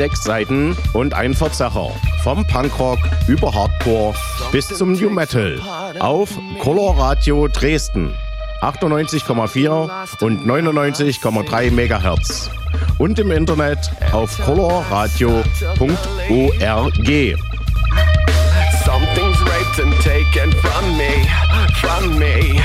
sechs Seiten und ein Verzerrer. Vom Punkrock über Hardcore bis zum New Metal. Auf Color Radio Dresden. 98,4 und 99,3 MHz. Und im Internet auf colorradio.org. Something's raped and taken from me, from me.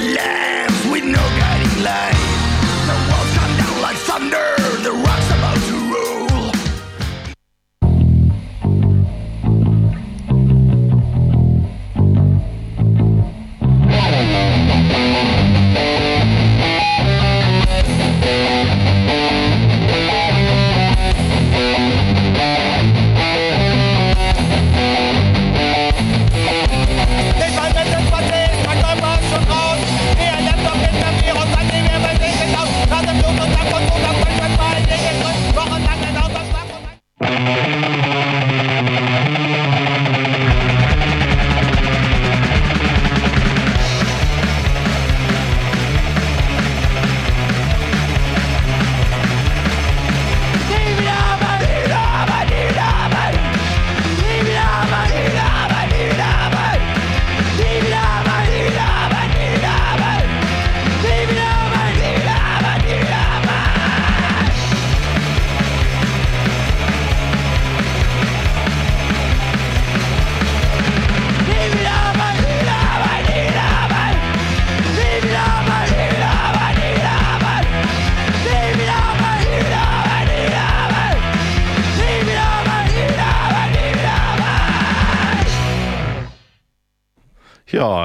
alive.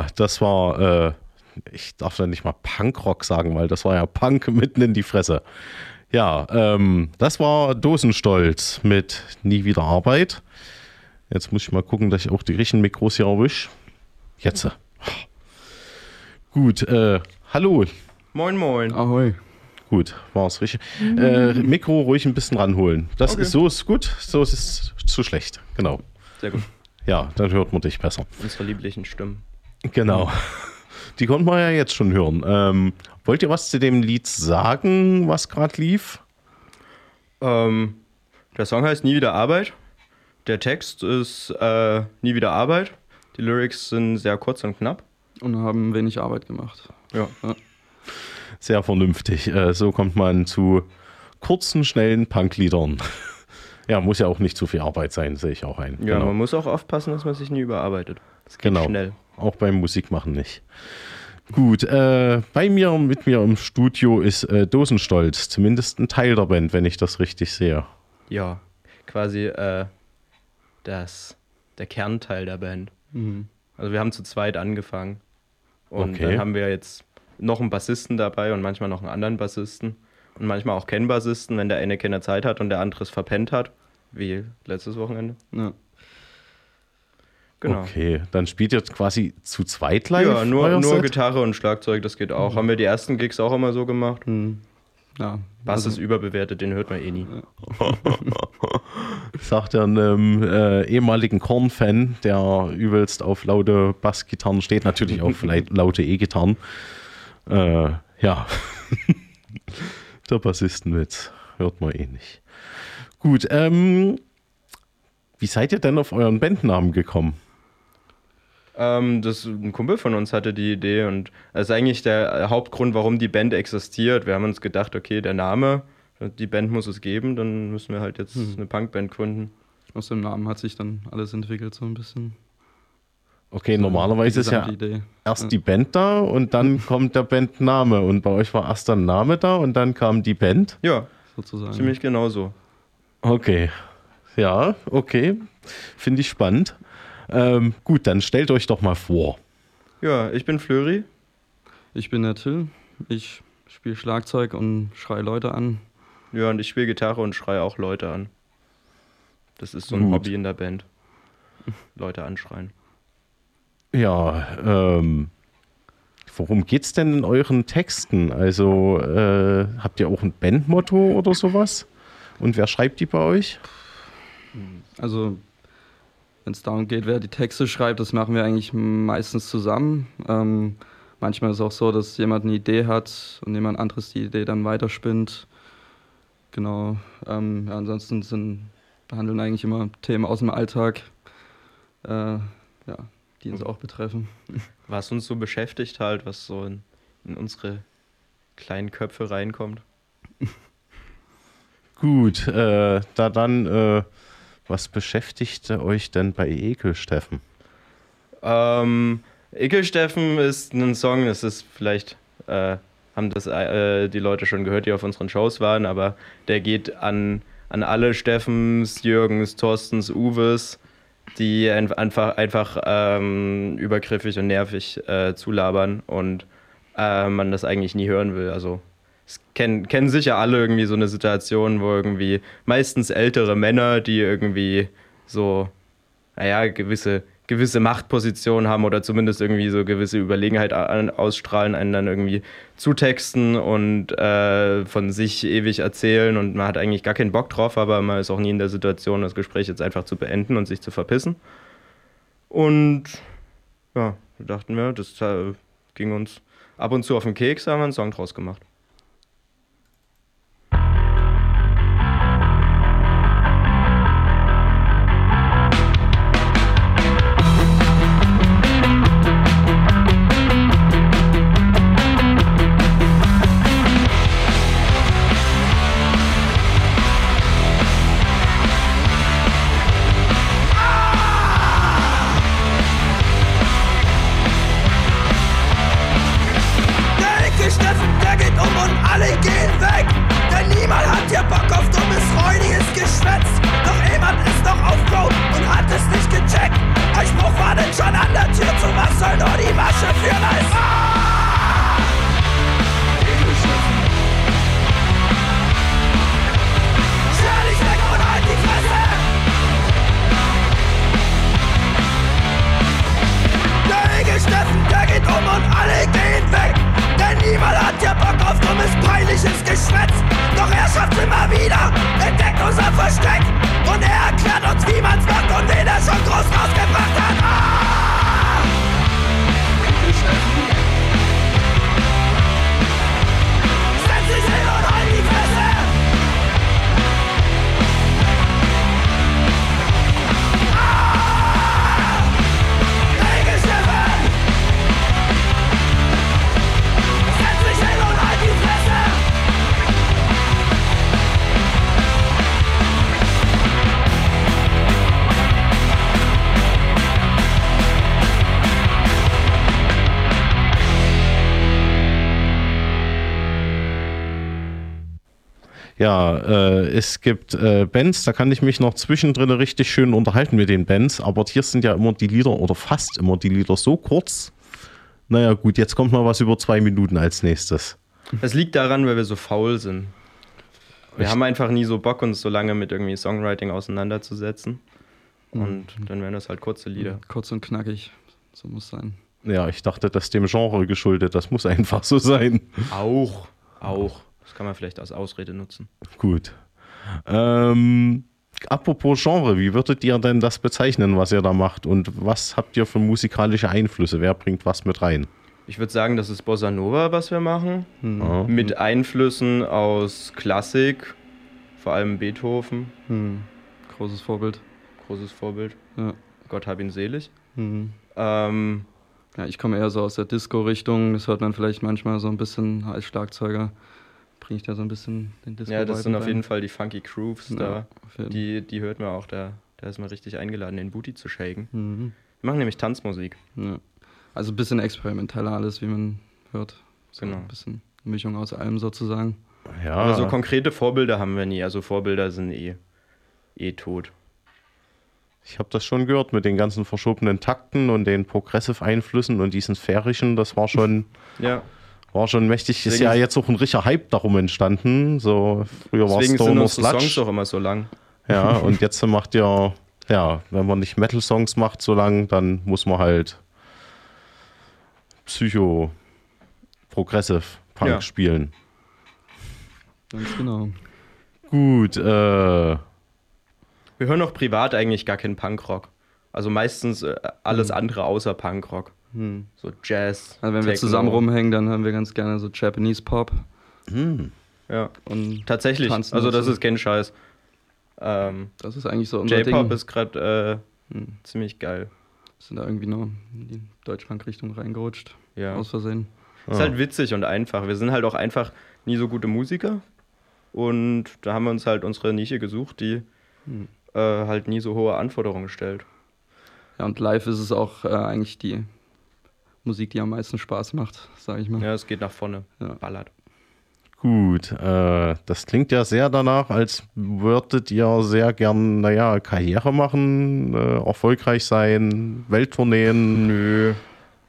Ja, das war, äh, ich darf da nicht mal Punkrock sagen, weil das war ja Punk mitten in die Fresse. Ja, ähm, das war Dosenstolz mit Nie wieder Arbeit. Jetzt muss ich mal gucken, dass ich auch die richtigen Mikros hier erwische. Jetzt. Gut, äh, hallo. Moin, moin. Ahoi. Gut, war es richtig. Äh, Mikro ruhig ein bisschen ranholen. Das Okay. ist so ist gut, so ist es zu schlecht. Genau. Sehr gut. Ja, dann hört man dich besser. Unsere lieblichen Stimmen. Genau. Die konnten wir ja jetzt schon hören. Ähm, wollt ihr was zu dem Lied sagen, was gerade lief? Ähm, der Song heißt Nie wieder Arbeit. Der Text ist äh, Nie wieder Arbeit. Die Lyrics sind sehr kurz und knapp. Und haben wenig Arbeit gemacht. Ja. Sehr vernünftig. Äh, so kommt man zu kurzen, schnellen Punkliedern. ja, muss ja auch nicht zu viel Arbeit sein, sehe ich auch ein. Ja, genau. man muss auch aufpassen, dass man sich nie überarbeitet. Das geht Genau. schnell. Auch beim Musikmachen nicht. Gut, äh, bei mir, mit mir im Studio ist äh, Dosenstolz, zumindest ein Teil der Band, wenn ich das richtig sehe. Ja, quasi äh, das, der Kernteil der Band. Mhm. Also wir haben zu zweit angefangen. Und Okay. dann haben wir jetzt noch einen Bassisten dabei und manchmal noch einen anderen Bassisten. Und manchmal auch keinen Bassisten, wenn der eine keine Zeit hat und der andere es verpennt hat. Wie letztes Wochenende. Ja. Genau. Okay, dann spielt ihr quasi zu zweit live? Ja, nur, nur? Gitarre und Schlagzeug, das geht auch. Haben wir die ersten Gigs auch immer so gemacht. Mhm. ja. Bass also, ist überbewertet, den hört man eh nie. sagt er einem äh, ehemaligen Korn-Fan, der übelst auf laute Bassgitarren steht, natürlich auf laute E-Gitarren. Äh, ja, der Bassistenwitz hört man eh nicht. Gut, ähm, wie seid ihr denn auf euren Bandnamen gekommen? Ähm, das, ein Kumpel von uns hatte die Idee und das ist eigentlich der Hauptgrund, warum die Band existiert. Wir haben uns gedacht, okay, der Name, die Band muss es geben, dann müssen wir halt jetzt eine Punkband gründen. Aus dem Namen hat sich dann alles entwickelt, so ein bisschen. Okay, normalerweise ist ja Idee. erst die Band da und dann kommt der Bandname. Und bei euch war erst der Name da und dann kam die Band. Ja, sozusagen. ziemlich genau so. Okay. Ja, okay. Finde ich spannend. Ähm, gut, dann stellt euch doch mal vor. Ja, ich bin Flöri. Ich bin der Till. Ich spiele Schlagzeug und schreie Leute an. Ja, und ich spiele Gitarre und schreie auch Leute an. Das ist so ein Gut. Hobby in der Band. Leute anschreien. Ja, ähm, worum geht's denn in euren Texten? Also äh, habt ihr auch ein Bandmotto oder sowas? Und wer schreibt die bei euch? Also, wenn es darum geht, wer die Texte schreibt, das machen wir eigentlich meistens zusammen. Ähm, manchmal ist es auch so, dass jemand eine Idee hat und jemand anderes die Idee dann weiterspinnt. Genau. Ähm, ja, ansonsten sind, behandeln eigentlich immer Themen aus dem Alltag, äh, ja, die uns auch betreffen. Was uns so beschäftigt halt, was so in, in unsere kleinen Köpfe reinkommt. Gut, äh, da dann, äh, was beschäftigt euch denn bei Ekel, Steffen? Ähm, Ekelsteffen ist ein Song, das ist vielleicht, äh, haben das äh, die Leute schon gehört, die auf unseren Shows waren, aber der geht an, an alle Steffens, Jürgens, Thorstens, Uwes, die ein, einfach, einfach ähm, übergriffig und nervig äh, zulabern und äh, man das eigentlich nie hören will. Also es kennen, kennen sicher alle irgendwie so eine Situation, wo irgendwie meistens ältere Männer, die irgendwie so, naja, gewisse, gewisse Machtpositionen haben oder zumindest irgendwie so gewisse Überlegenheit ausstrahlen, einen dann irgendwie zutexten und äh, von sich ewig erzählen und man hat eigentlich gar keinen Bock drauf, aber man ist auch nie in der Situation, das Gespräch jetzt einfach zu beenden und sich zu verpissen. Und ja, da dachten wir, das äh, ging uns ab und zu auf den Keks, haben wir einen Song draus gemacht. Ja, äh, es gibt äh, Bands, da kann ich mich noch zwischendrin richtig schön unterhalten mit den Bands, aber hier sind ja immer die Lieder oder fast immer die Lieder so kurz. Naja, gut, jetzt kommt mal was über zwei Minuten als nächstes. Das liegt daran, weil wir so faul sind. Wir Echt? haben einfach nie so Bock, uns so lange mit irgendwie Songwriting auseinanderzusetzen. Mhm. Und dann wären das halt kurze Lieder. Kurz und knackig, so muss sein. Ja, ich dachte, das dem Genre geschuldet, das muss einfach so sein. Auch. Auch. Das kann man vielleicht als Ausrede nutzen. Gut. Ähm, apropos Genre, wie würdet ihr denn das bezeichnen, was ihr da macht? Und was habt ihr für musikalische Einflüsse? Wer bringt was mit rein? Ich würde sagen, das ist Bossa Nova, was wir machen. Ja. Mit Einflüssen aus Klassik, vor allem Beethoven, Hm. Großes Vorbild. großes Vorbild. Ja. Gott hab ihn selig. Hm. Ähm, Ja, ich komme eher so aus der Disco-Richtung. Das hört man vielleicht manchmal so ein bisschen als Schlagzeuger. Bringe ich da so ein bisschen den disco ja, das sind auf rein. jeden Fall die Funky Grooves Ja, da. auf. Die, die hört man auch, da, da ist man richtig eingeladen, den Booty zu shaken. Mhm. Wir machen nämlich Tanzmusik. Ja. Also ein bisschen experimenteller alles, wie man hört. So Genau. Ein bisschen Mischung aus allem sozusagen. Ja, Aber so konkrete Vorbilder haben wir nie. Also Vorbilder sind eh, eh tot. ich habe das schon gehört mit den ganzen verschobenen Takten und den Progressive-Einflüssen und diesen sphärischen. Das war schon, Ja. War schon mächtig. Ist Deswegen- ja jetzt auch ein richtiger Hype darum entstanden. So, früher war es Deswegen sind Songs Sludge. auch immer so lang. Ja, und jetzt macht ihr, ja, wenn man nicht Metal-Songs macht so lang, dann muss man halt Psycho, Progressive Punk Ja. spielen. Ganz genau. Gut, äh, Wir hören auch privat eigentlich gar keinen Punkrock. Also meistens äh, alles andere außer Punkrock. Hm. So Jazz. Also wenn wir Techno. zusammen rumhängen, dann hören wir ganz gerne so Japanese Pop. Ja. Und Tatsächlich. Tanzen Also das dazu. ist kein Scheiß. Ähm, das ist eigentlich so unser J-Pop Ding. ist gerade äh, Hm. ziemlich geil. Sind da irgendwie nur in die Deutschpunk-Richtung reingerutscht. Ja. Aus Versehen. Ist halt witzig und einfach. Wir sind halt auch einfach nie so gute Musiker. Und da haben wir uns halt unsere Nische gesucht, die Hm. äh, halt nie so hohe Anforderungen stellt. Ja, und live ist es auch äh, eigentlich die Musik, die am meisten Spaß macht, sage ich mal. Ja, es geht nach vorne. Ja. Ballert. gut. Äh, das klingt ja sehr danach, als würdet ihr sehr gern, naja, Karriere machen, äh, erfolgreich sein, Welttourneen. Nö.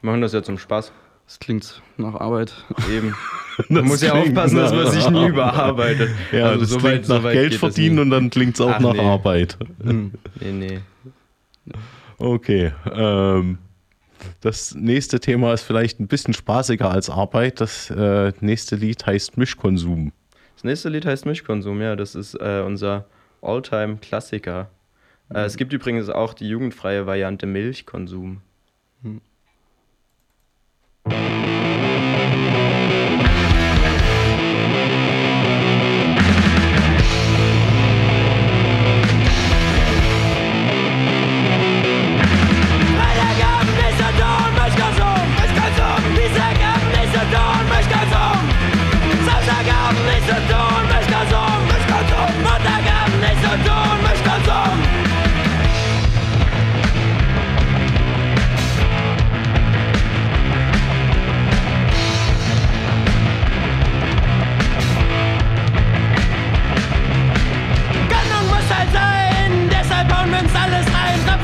Wir machen das ja zum Spaß. Das klingt nach Arbeit. Eben. Man muss ja aufpassen, dass man sich nie Arbeit. überarbeitet. Ja, Also das so klingt weit- so nach weit Geld verdienen und dann klingt es auch Ach, nach nee. Arbeit. Nee, nee. Okay. Ähm, das nächste Thema ist vielleicht ein bisschen spaßiger als Arbeit. Das äh, nächste Lied heißt Mischkonsum. Das nächste Lied heißt Mischkonsum, ja. Das ist äh, unser Alltime-Klassiker. Äh, es gibt übrigens auch die jugendfreie Variante Milchkonsum. Freitagabend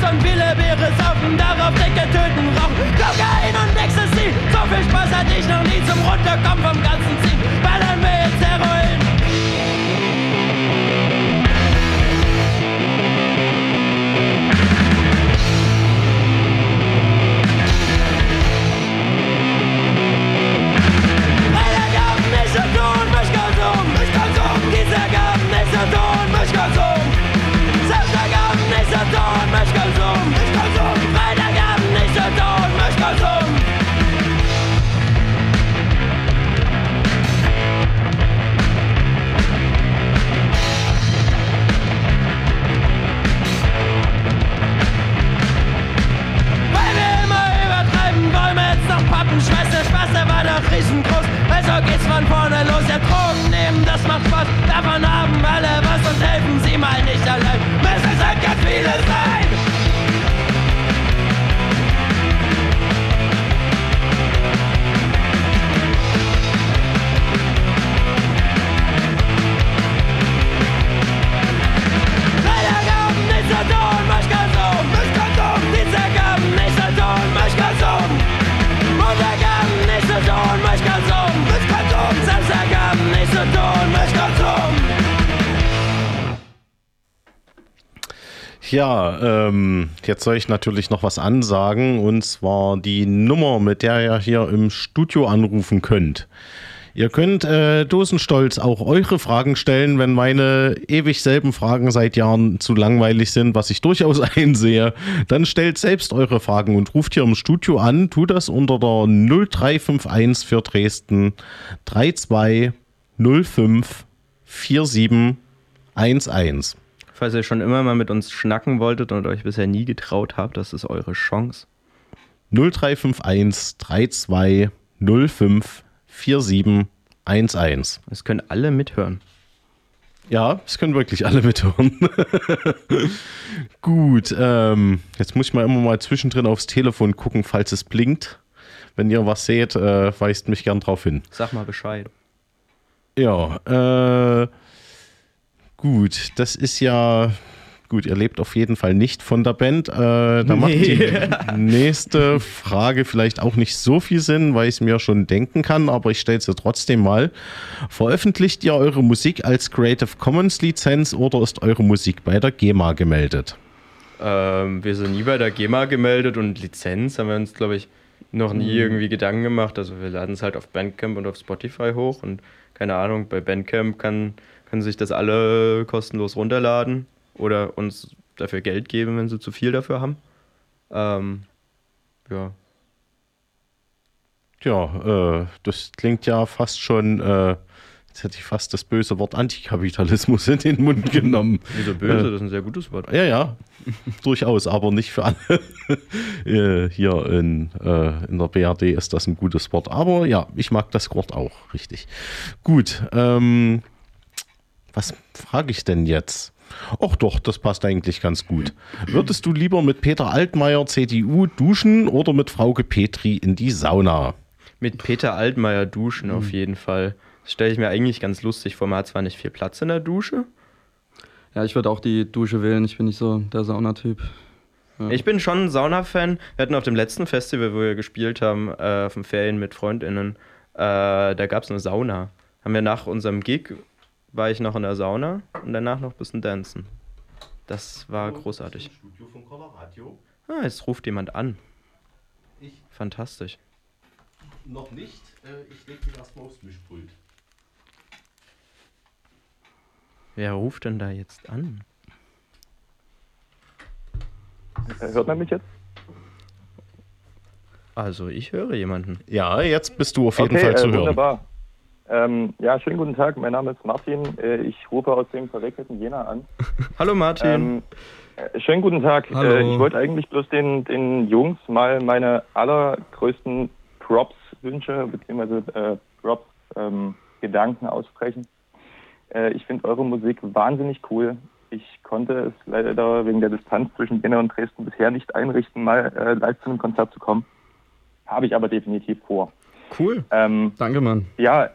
und viele Biere saufen, darauf dicke töten, rauchen. Kokain und Ecstasy, so viel Spaß hatte ich noch nie zum Runterkommen vom ganzen Ziehen. Ballern wir jetzt Heroin. Jetzt soll ich natürlich noch was ansagen und zwar die Nummer, mit der ihr hier im Studio anrufen könnt. Ihr könnt äh, dosenstolz auch eure Fragen stellen, wenn meine ewig selben Fragen seit Jahren zu langweilig sind, was ich durchaus einsehe. Dann stellt selbst eure Fragen und ruft hier im Studio an. Tut das unter der 0351 für Dresden 3205 4711. Falls ihr schon immer mal mit uns schnacken wolltet und euch bisher nie getraut habt, das ist eure Chance. 0351 32 05 4711. Es können alle mithören. Ja, es können wirklich alle mithören. Gut, ähm, jetzt muss ich mal immer mal zwischendrin aufs Telefon gucken, falls es blinkt. Wenn ihr was seht, äh, weist mich gern drauf hin. Sag mal Bescheid. Ja, äh, gut, das ist ja. Gut, ihr lebt auf jeden Fall nicht von der Band. Äh, da macht die nächste Frage vielleicht auch nicht so viel Sinn, weil ich es mir schon denken kann, aber ich stelle sie trotzdem mal. Veröffentlicht ihr eure Musik als Creative Commons Lizenz oder ist eure Musik bei der GEMA gemeldet? Ähm, wir sind nie bei der GEMA gemeldet und Lizenz haben wir uns, glaube ich, noch nie irgendwie Gedanken gemacht. Also wir laden es halt auf Bandcamp und auf Spotify hoch und keine Ahnung, bei Bandcamp kann, können sich das alle kostenlos runterladen oder uns dafür Geld geben, wenn sie zu viel dafür haben. Ähm, ja. Ja, äh, das klingt ja fast schon, äh, jetzt hätte ich fast das böse Wort Antikapitalismus in den Mund genommen. Wieso böse? Das ist ein sehr gutes Wort. Ja, ja, durchaus, aber nicht für alle. Äh, Hier in, äh, in der BRD ist das ein gutes Wort. Aber ja, ich mag das Wort auch, richtig. Gut, ähm, was frage ich denn jetzt? Ach doch, das passt eigentlich ganz gut. Würdest du lieber mit Peter Altmaier, CDU, duschen oder mit Frauke Petri in die Sauna? Mit Peter Altmaier duschen auf jeden Fall. Das stelle ich mir eigentlich ganz lustig vor. Man hat zwar nicht viel Platz in der Dusche. Ja, ich würde auch die Dusche wählen. Ich bin nicht so der Saunatyp. Ich bin schon ein Sauna-Fan. Wir hatten auf dem letzten Festival, wo wir gespielt haben, äh, auf dem Ferien mit FreundInnen, äh, da gab es eine Sauna. Haben wir nach unserem Gig, war ich noch in der Sauna und danach noch ein bisschen dancen. Das war großartig. Studio von Colorado? Ah, jetzt ruft jemand an. Ich Fantastisch. noch nicht. Äh, ich lege mich erstmal aufs Mischpult. Wer ruft denn da jetzt an? Äh, Hört man mich jetzt? Also, ich höre jemanden. Ja, jetzt bist du auf jeden okay, Fall zu äh, hören. wunderbar. Ähm, ja, schönen guten Tag. Mein Name ist Martin. Äh, ich rufe aus dem verwechselten Jena an. Hallo Martin. Ähm, äh, schönen guten Tag. Hallo. Äh, ich wollte eigentlich bloß den, den Jungs mal meine allergrößten Props wünsche, beziehungsweise äh, Props ähm, Gedanken aussprechen. Äh, ich finde eure Musik wahnsinnig cool. Ich konnte es leider wegen der Distanz zwischen Jena und Dresden bisher nicht einrichten, mal äh, live zu einem Konzert zu kommen. Habe ich aber definitiv vor. cool. Ähm, Danke, Mann. ja,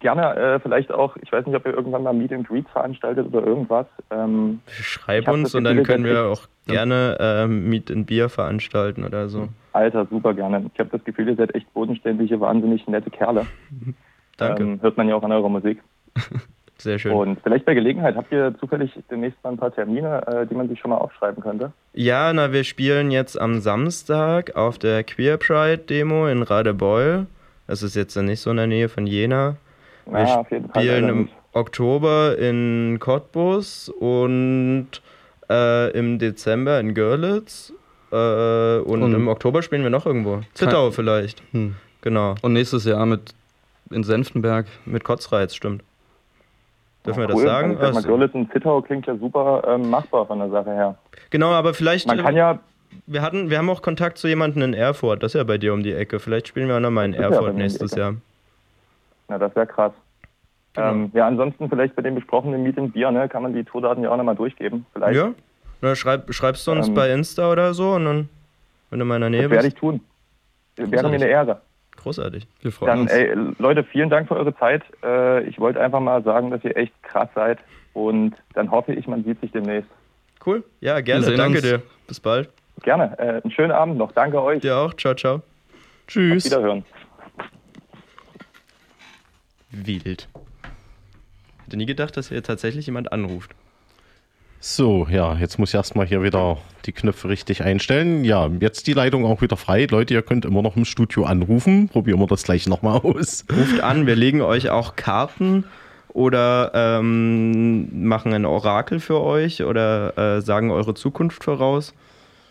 gerne äh, vielleicht auch, ich weiß nicht, ob ihr irgendwann mal Meet and Greet veranstaltet oder irgendwas. Ähm, Schreib uns und dann können wir auch gerne ähm, Meet and Beer veranstalten oder so. Alter, super gerne. Ich habe das Gefühl, ihr seid echt bodenständige, wahnsinnig nette Kerle. Danke. Ähm, hört man ja auch an eurer Musik. Sehr schön. Und vielleicht bei Gelegenheit habt ihr zufällig demnächst mal ein paar Termine, äh, die man sich schon mal aufschreiben könnte. Ja, na, wir spielen jetzt am Samstag auf der Queer Pride Demo in Radebeul. Das ist jetzt nicht so in der Nähe von Jena. Wir Ja, auf jeden Fall. spielen im. Oktober in Cottbus und äh, im Dezember in Görlitz. Äh, und, Und- im Oktober spielen wir noch irgendwo. Zittau vielleicht. Hm. Genau. Und nächstes Jahr mit in Senftenberg. Mit Kotzreiz, stimmt. Dürfen wir cool. das sagen? Ich sag mal, Also- Görlitz und Zittau klingt ja super ähm, machbar von der Sache her. genau, aber vielleicht. Man äh, kann ja, Wir hatten, wir haben auch Kontakt zu jemandem in Erfurt. Das ist ja bei dir um die Ecke. Vielleicht spielen wir auch nochmal in ja Erfurt die nächstes. Jahr. Na, das wäre krass. Genau. Ähm, ja, ansonsten vielleicht bei dem besprochenen Meet and Beer, ne, kann man die Tourdaten ja auch nochmal durchgeben. Vielleicht. Ja? Na, schreib, schreibst du uns Ähm, bei Insta oder so und dann, wenn du in meiner Nähe Das werde ich bist. tun. Wäre mir eine Ehre. Großartig. Wir freuen Dann, uns. ey, Leute, vielen Dank für eure Zeit. Äh, ich wollte einfach mal sagen, dass ihr echt krass seid. Und dann hoffe ich, man sieht sich demnächst. Cool. Ja, gerne. sehen Danke uns. dir. Bis bald. Gerne. Äh, einen schönen Abend noch. Danke euch. Dir auch. Ciao, ciao. Tschüss. Wiederhören. Wild. Hätte nie gedacht, dass hier tatsächlich jemand anruft. So, ja, jetzt muss ich erstmal hier wieder die Knöpfe richtig einstellen. Ja, jetzt die Leitung auch wieder frei. Leute, ihr könnt immer noch im Studio anrufen. Probieren wir das gleich nochmal aus. Ruft an, wir legen euch auch Karten oder ähm, machen ein Orakel für euch oder äh, sagen eure Zukunft voraus.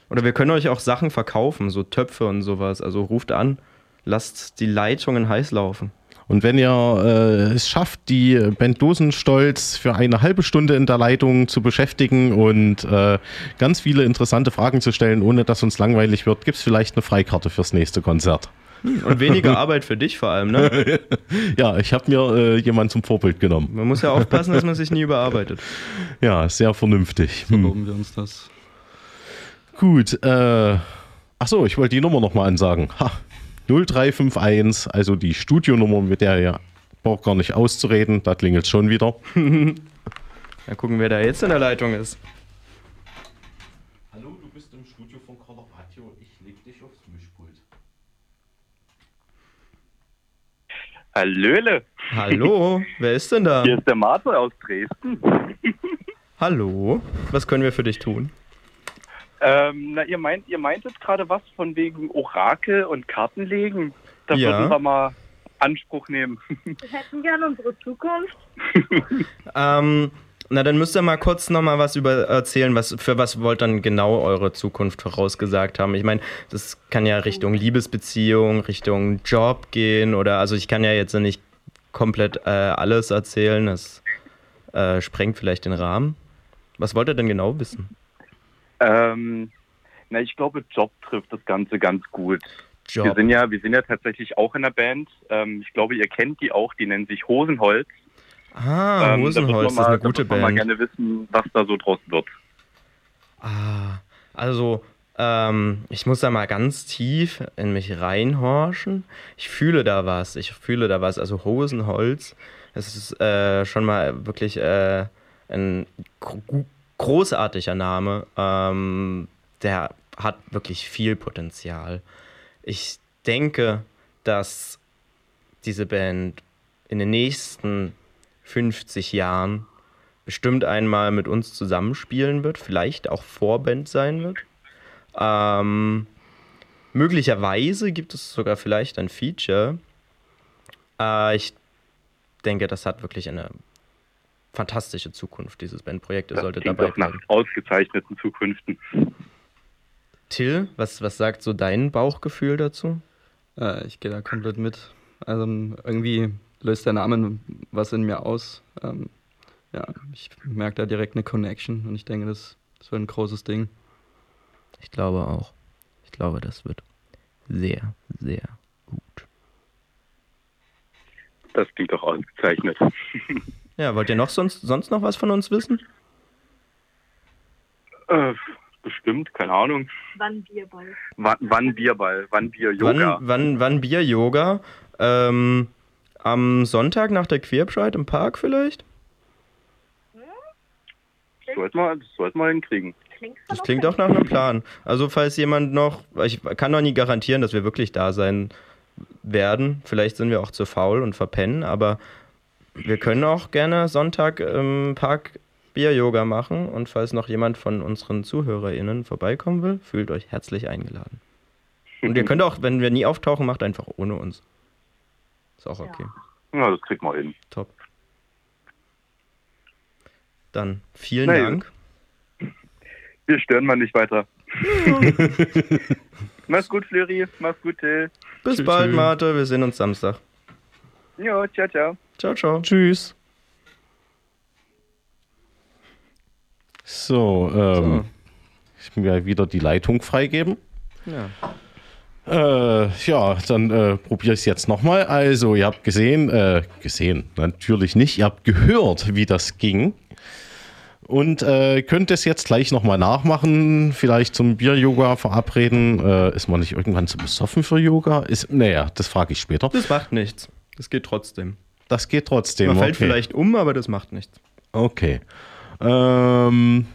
Oder wir können euch auch Sachen verkaufen, so Töpfe und sowas. Also ruft an, lasst die Leitungen heiß laufen. Und wenn ihr äh, es schafft, die Band Dosenstolz für eine halbe Stunde in der Leitung zu beschäftigen und äh, ganz viele interessante Fragen zu stellen, ohne dass uns langweilig wird, gibt es vielleicht eine Freikarte fürs nächste Konzert. Und weniger Arbeit für dich vor allem, ne? Ja, ich habe mir äh, jemanden zum Vorbild genommen. Man muss ja aufpassen, dass man sich nie überarbeitet. Ja, sehr vernünftig. So Hm. loben wir uns das. Gut, äh, achso, ich wollte die Nummer nochmal ansagen. Ha, 0351, also die Studionummer, mit der ihr braucht gar nicht auszureden, da klingelt es schon wieder. Mal gucken, wer da jetzt in der Leitung ist. Hallo, du bist im Studio von Colorado, ich leg dich aufs Mischpult. Hallöle, Hallo, wer ist denn da? hier ist der Martin aus Dresden. Hallo, was können wir für dich tun? Ähm, na, ihr meint, ihr meintet gerade was von wegen Orakel und Kartenlegen. Da Ja. würden wir mal Anspruch nehmen. Wir hätten gerne unsere Zukunft. Ähm, na, dann müsst ihr mal kurz noch mal was über erzählen, was für was wollt dann genau eure Zukunft vorausgesagt haben. Ich meine, das kann ja Richtung Liebesbeziehung, Richtung Job gehen oder also ich kann ja jetzt nicht komplett äh, alles erzählen, das äh, sprengt vielleicht den Rahmen. Was wollt ihr denn genau wissen? Ähm, na, ich glaube, Job trifft das Ganze ganz gut. Wir sind ja, wir sind ja tatsächlich auch in der Band. Ähm, ich glaube, ihr kennt die auch. Die nennen sich Hosenholz. Ah, Ähm, da Hosenholz, wir das ist mal- eine da gute würden wir mal Band. gerne wissen, was da so draus wird. Ah, also ähm, ich muss da mal ganz tief in mich reinhorchen. Ich fühle da was. Ich fühle da was. Also Hosenholz, es ist äh, schon mal wirklich äh, ein großartiger Name. Ähm, der hat wirklich viel Potenzial. Ich denke, dass diese Band in den nächsten 50 Jahren bestimmt einmal mit uns zusammenspielen wird, vielleicht auch Vorband sein wird. Ähm, möglicherweise gibt es sogar vielleicht ein Feature. Äh, ich denke, das hat wirklich eine fantastische Zukunft, dieses Bandprojekt. Ihr Das solltet dabei doch nach ausgezeichneten Zukünften. Till, was, was sagt so dein Bauchgefühl dazu? Äh, ich gehe da komplett mit. Also irgendwie löst der Name was in mir aus. Ähm, ja, ich merke da direkt eine Connection und ich denke, das, das wird ein großes Ding. Ich glaube auch. Ich glaube, das wird sehr, sehr gut. Das klingt doch ausgezeichnet. Ja, wollt ihr noch sonst, sonst noch was von uns wissen? Äh, bestimmt, keine Ahnung. Wann Bierball? Wann, wann Bierball? Wann Bier-Yoga? Wann, wann, wann Bier-Yoga? Ähm, am Sonntag nach der Queerpride im Park vielleicht? Das sollten wir, das sollten wir hinkriegen. Klingt Das klingt auch nach einem Plan. Also falls jemand noch, ich kann noch nie garantieren, dass wir wirklich da sein werden. Vielleicht sind wir auch zu faul und verpennen, aber wir können auch gerne Sonntag im Park Bier-Yoga machen und falls noch jemand von unseren ZuhörerInnen vorbeikommen will, fühlt euch herzlich eingeladen. Und ihr könnt auch, wenn wir nie auftauchen, macht einfach ohne uns. Ist auch okay. Ja, das kriegt man hin. Top. Dann vielen Na Dank. Wir stören mal nicht weiter. Mach's gut, Fleury. Mach's gut, Till. Bis Tschüss, bald, tschüss. Marte. Wir sehen uns Samstag. Jo, ciao, ciao. Ciao, ciao. Tschüss. So, ähm, ich will ja wieder die Leitung freigeben. Ja. Äh, ja, dann äh, probiere ich es jetzt nochmal. Also, ihr habt gesehen, äh, gesehen, natürlich nicht, ihr habt gehört, wie das ging. Und äh, könnt es jetzt gleich nochmal nachmachen, vielleicht zum Bier-Yoga verabreden. Äh, ist man nicht irgendwann zu besoffen für Yoga? Ist, naja, das frage ich später. Das macht nichts. Das geht trotzdem. Das geht trotzdem. Man fällt okay. vielleicht um, aber das macht nichts. Okay. Ähm,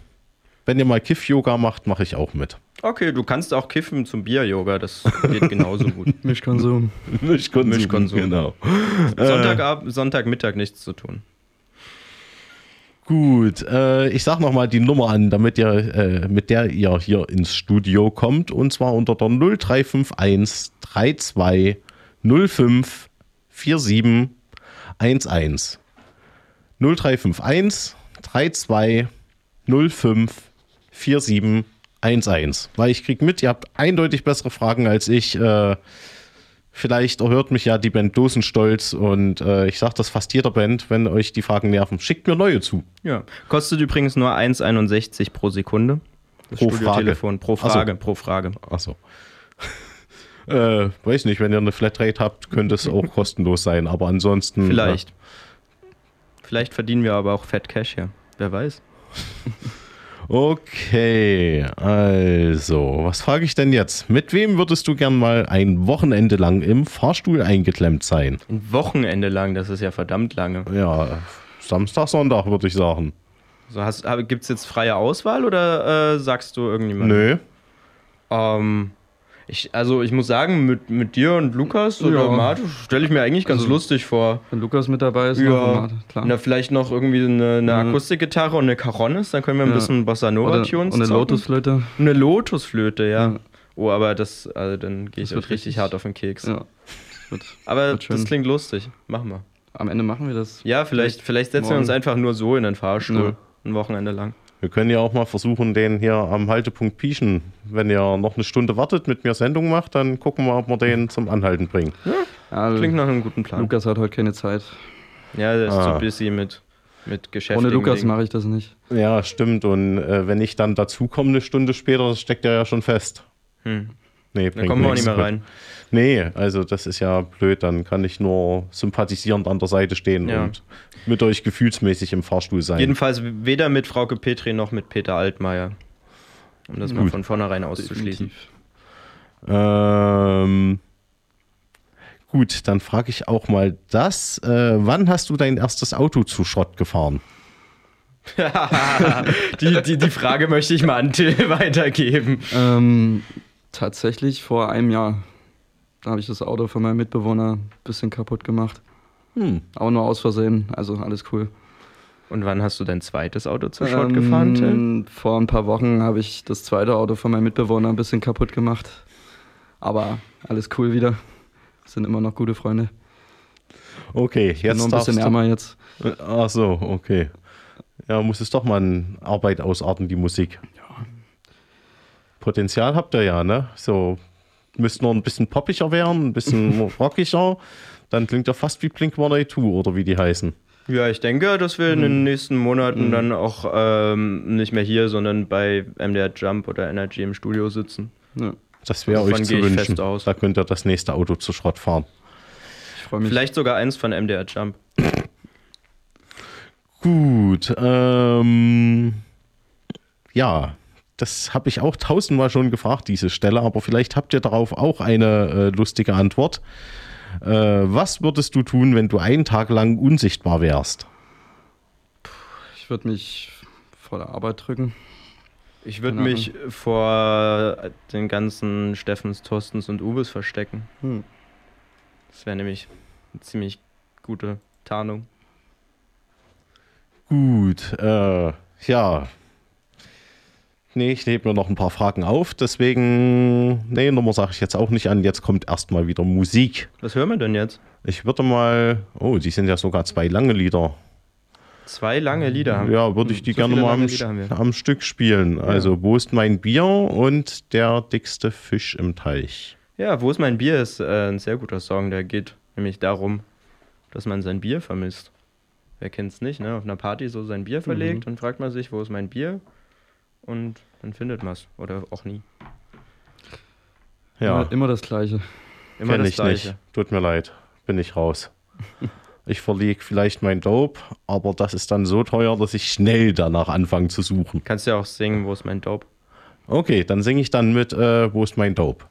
wenn ihr mal Kiff-Yoga macht, mache ich auch mit. Okay, du kannst auch kiffen zum Bier-Yoga. Das geht genauso gut. Mischkonsum. Mischkonsum. Mischkonsum. Genau. Sonntagabend, Sonntagmittag nichts zu tun. Gut, äh, ich sag noch mal die Nummer an, damit ihr, äh, mit der ihr hier ins Studio kommt. Und zwar unter der 0351 32 05 47 11. 0351 32 05 47 11. Weil ich krieg mit, ihr habt eindeutig bessere Fragen als ich. Äh, Vielleicht erhört mich ja die Band Dosenstolz und äh, ich sage das fast jeder Band, wenn euch die Fragen nerven, schickt mir neue zu. Ja. Kostet übrigens nur 1,61 pro Sekunde. Das Pro Studiotelefon. Pro Ach so. Frage, pro Frage. Achso. Äh, weiß nicht, wenn ihr eine Flatrate habt, könnte es auch kostenlos sein, aber ansonsten. Vielleicht. Vielleicht verdienen wir aber auch Fat Cash hier. Wer weiß. Okay, also, was frage ich denn jetzt? Mit wem würdest du gern mal ein Wochenende lang im Fahrstuhl eingeklemmt sein? Ein Wochenende lang, das ist ja verdammt lange. Ja, Samstag, Sonntag würde ich sagen. So, Gibt es jetzt freie Auswahl oder äh, sagst du irgendjemand? Nö. Ähm, Ich, also ich muss sagen, mit, mit dir und Lukas oder Ja. Mate stelle ich mir eigentlich ganz Also- lustig vor. Wenn Lukas mit dabei ist, Ja, noch klar. Na, vielleicht noch irgendwie eine, eine. Akustikgitarre und eine Caronnis, dann können wir ein Ja. bisschen Bossa Oder, Nova-Tunes und eine zocken. Lotusflöte. Eine Lotusflöte, ja. Ja. Oh, aber das, also dann gehe ich euch richtig richtig- hart auf den Keks. Ja. Das wird, Aber wird das klingt lustig. Machen wir. am Ende machen wir das. Ja, vielleicht, vielleicht setzen wir uns morgen. einfach nur so in den Fahrstuhl. Ein Wochenende lang. Wir können ja auch mal versuchen, den hier am Haltepunkt Pieschen, wenn ihr noch eine Stunde wartet, mit mir Sendung macht, dann gucken wir, ob wir den zum Anhalten bringen. Ja, Klingt nach einem guten Plan. Lukas hat heute keine Zeit. Ja, der ist Ah. zu busy mit, mit Geschäften. Ohne Lukas mache ich das nicht. Ja, stimmt. Und äh, wenn ich dann dazukomme eine Stunde später, das steckt er ja schon fest. Hm. Nee, Da kommen wir auch nicht mehr rein. Nee, also das ist ja blöd. Dann kann ich nur sympathisierend an der Seite stehen Ja. und mit euch gefühlsmäßig im Fahrstuhl sein. Jedenfalls weder mit Frauke Petri noch mit Peter Altmaier. Um das mal Gut. von vornherein auszuschließen. Definitiv. Ähm, gut, dann frage ich auch mal das. Äh, wann hast du dein erstes Auto zu Schrott gefahren? die, die, die Frage möchte ich mal an Till weitergeben. Ähm, tatsächlich vor einem Jahr. Da habe ich das Auto von meinem Mitbewohner ein bisschen kaputt gemacht. Hm. Aber nur aus Versehen, also alles cool. Und wann hast du dein zweites Auto zu Schrott gefahren, Till? Ähm, Vor ein paar Wochen habe ich das zweite Auto von meinem Mitbewohner ein bisschen kaputt gemacht. Aber alles cool wieder. Sind immer noch gute Freunde. Okay, Bin jetzt nur ein bisschen ärmer jetzt. Ach so, okay. Ja, muss es doch mal in Arbeit ausarten, die Musik. Potenzial habt ihr ja, ne? So, müsst nur ein bisschen poppiger werden, ein bisschen rockiger. Dann klingt er fast wie Blink 182 oder wie die heißen. Ja, ich denke, dass wir in den nächsten Monaten dann auch ähm, nicht mehr hier, sondern bei MDR Jump oder Energy im Studio sitzen. Ja, Das wäre Davon euch zu wünschen. Da könnt ihr das nächste Auto zu Schrott fahren. ich freue mich. Vielleicht sogar eins von MDR Jump. Gut, ähm, ja, das habe ich auch tausendmal schon gefragt, diese Stelle, aber vielleicht habt ihr darauf auch eine äh, lustige Antwort. Äh, was würdest du tun, wenn du einen Tag lang unsichtbar wärst? Ich würde mich vor der Arbeit drücken. Ich würde mich vor den ganzen Steffens, Thorstens und Ubes verstecken. Hm. Das wäre nämlich eine ziemlich gute Tarnung. Gut, äh, ja. Nee, ich nehme mir noch ein paar Fragen auf, deswegen, nee, Nummer sage ich jetzt auch nicht an. Jetzt kommt erstmal wieder Musik. Was hören wir denn jetzt? Ich würde mal, oh, die sind ja sogar zwei lange Lieder. Zwei lange Lieder haben Ja, würde ich die So gerne mal am, wir. am Stück spielen. Also, wo ist mein Bier und der dickste Fisch im Teich? Ja, Wo ist mein Bier ist äh, ein sehr guter Song. Der geht nämlich darum, dass man sein Bier vermisst. Wer kennt's nicht, ne? Auf einer Party so sein Bier verlegt und fragt man sich, wo ist mein Bier? Und dann findet man es. Oder auch nie. Ja, Immer, immer das Gleiche. Immer kenn das ich Gleiche. nicht. Tut mir leid, bin ich raus. Ich verlege vielleicht mein Dope, aber das ist dann so teuer, dass ich schnell danach anfange zu suchen. Kannst ja auch singen, wo ist mein Dope? Okay, dann singe ich dann mit, äh, wo ist mein Dope?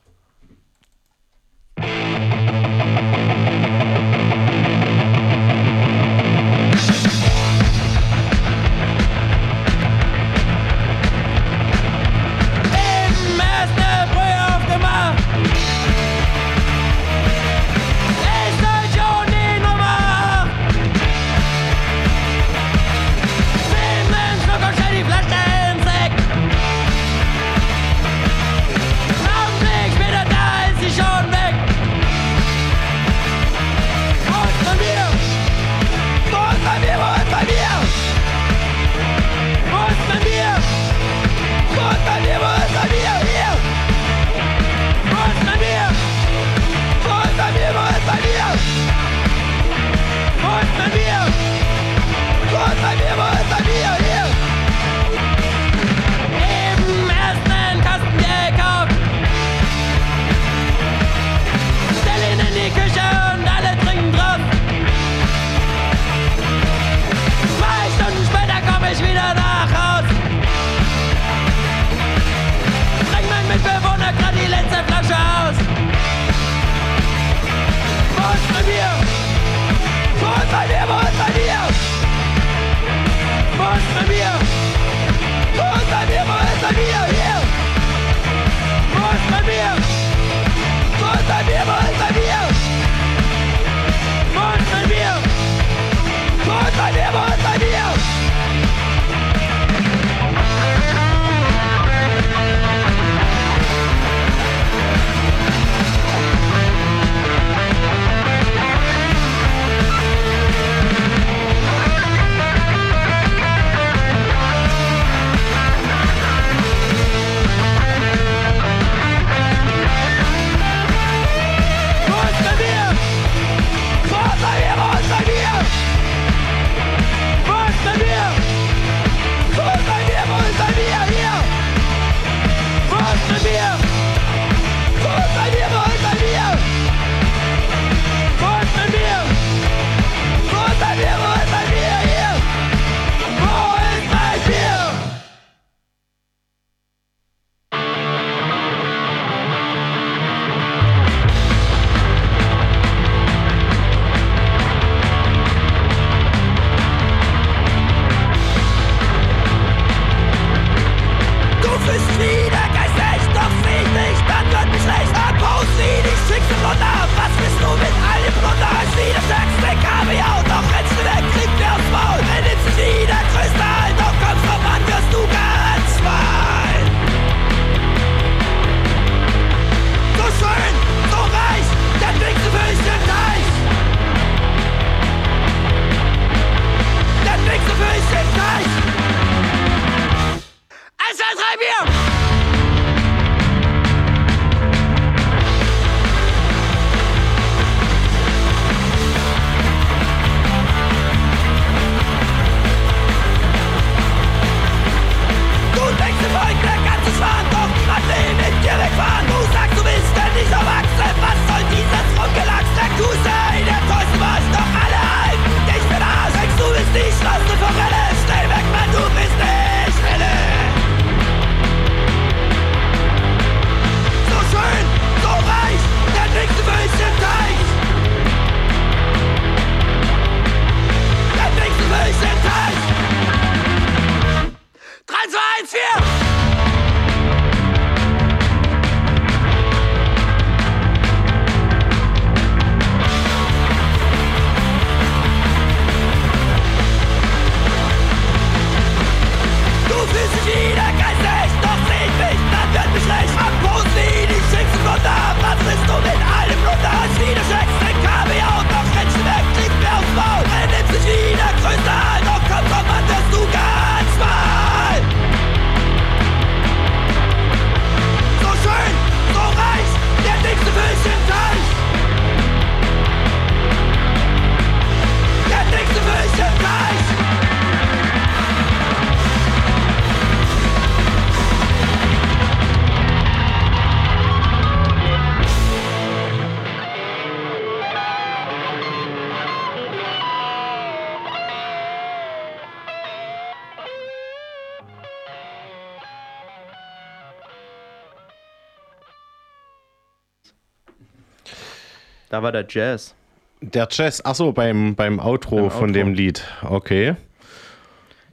Da war der Jazz. Der Jazz, achso, beim, beim Outro Beim von Outro. dem Lied. Okay.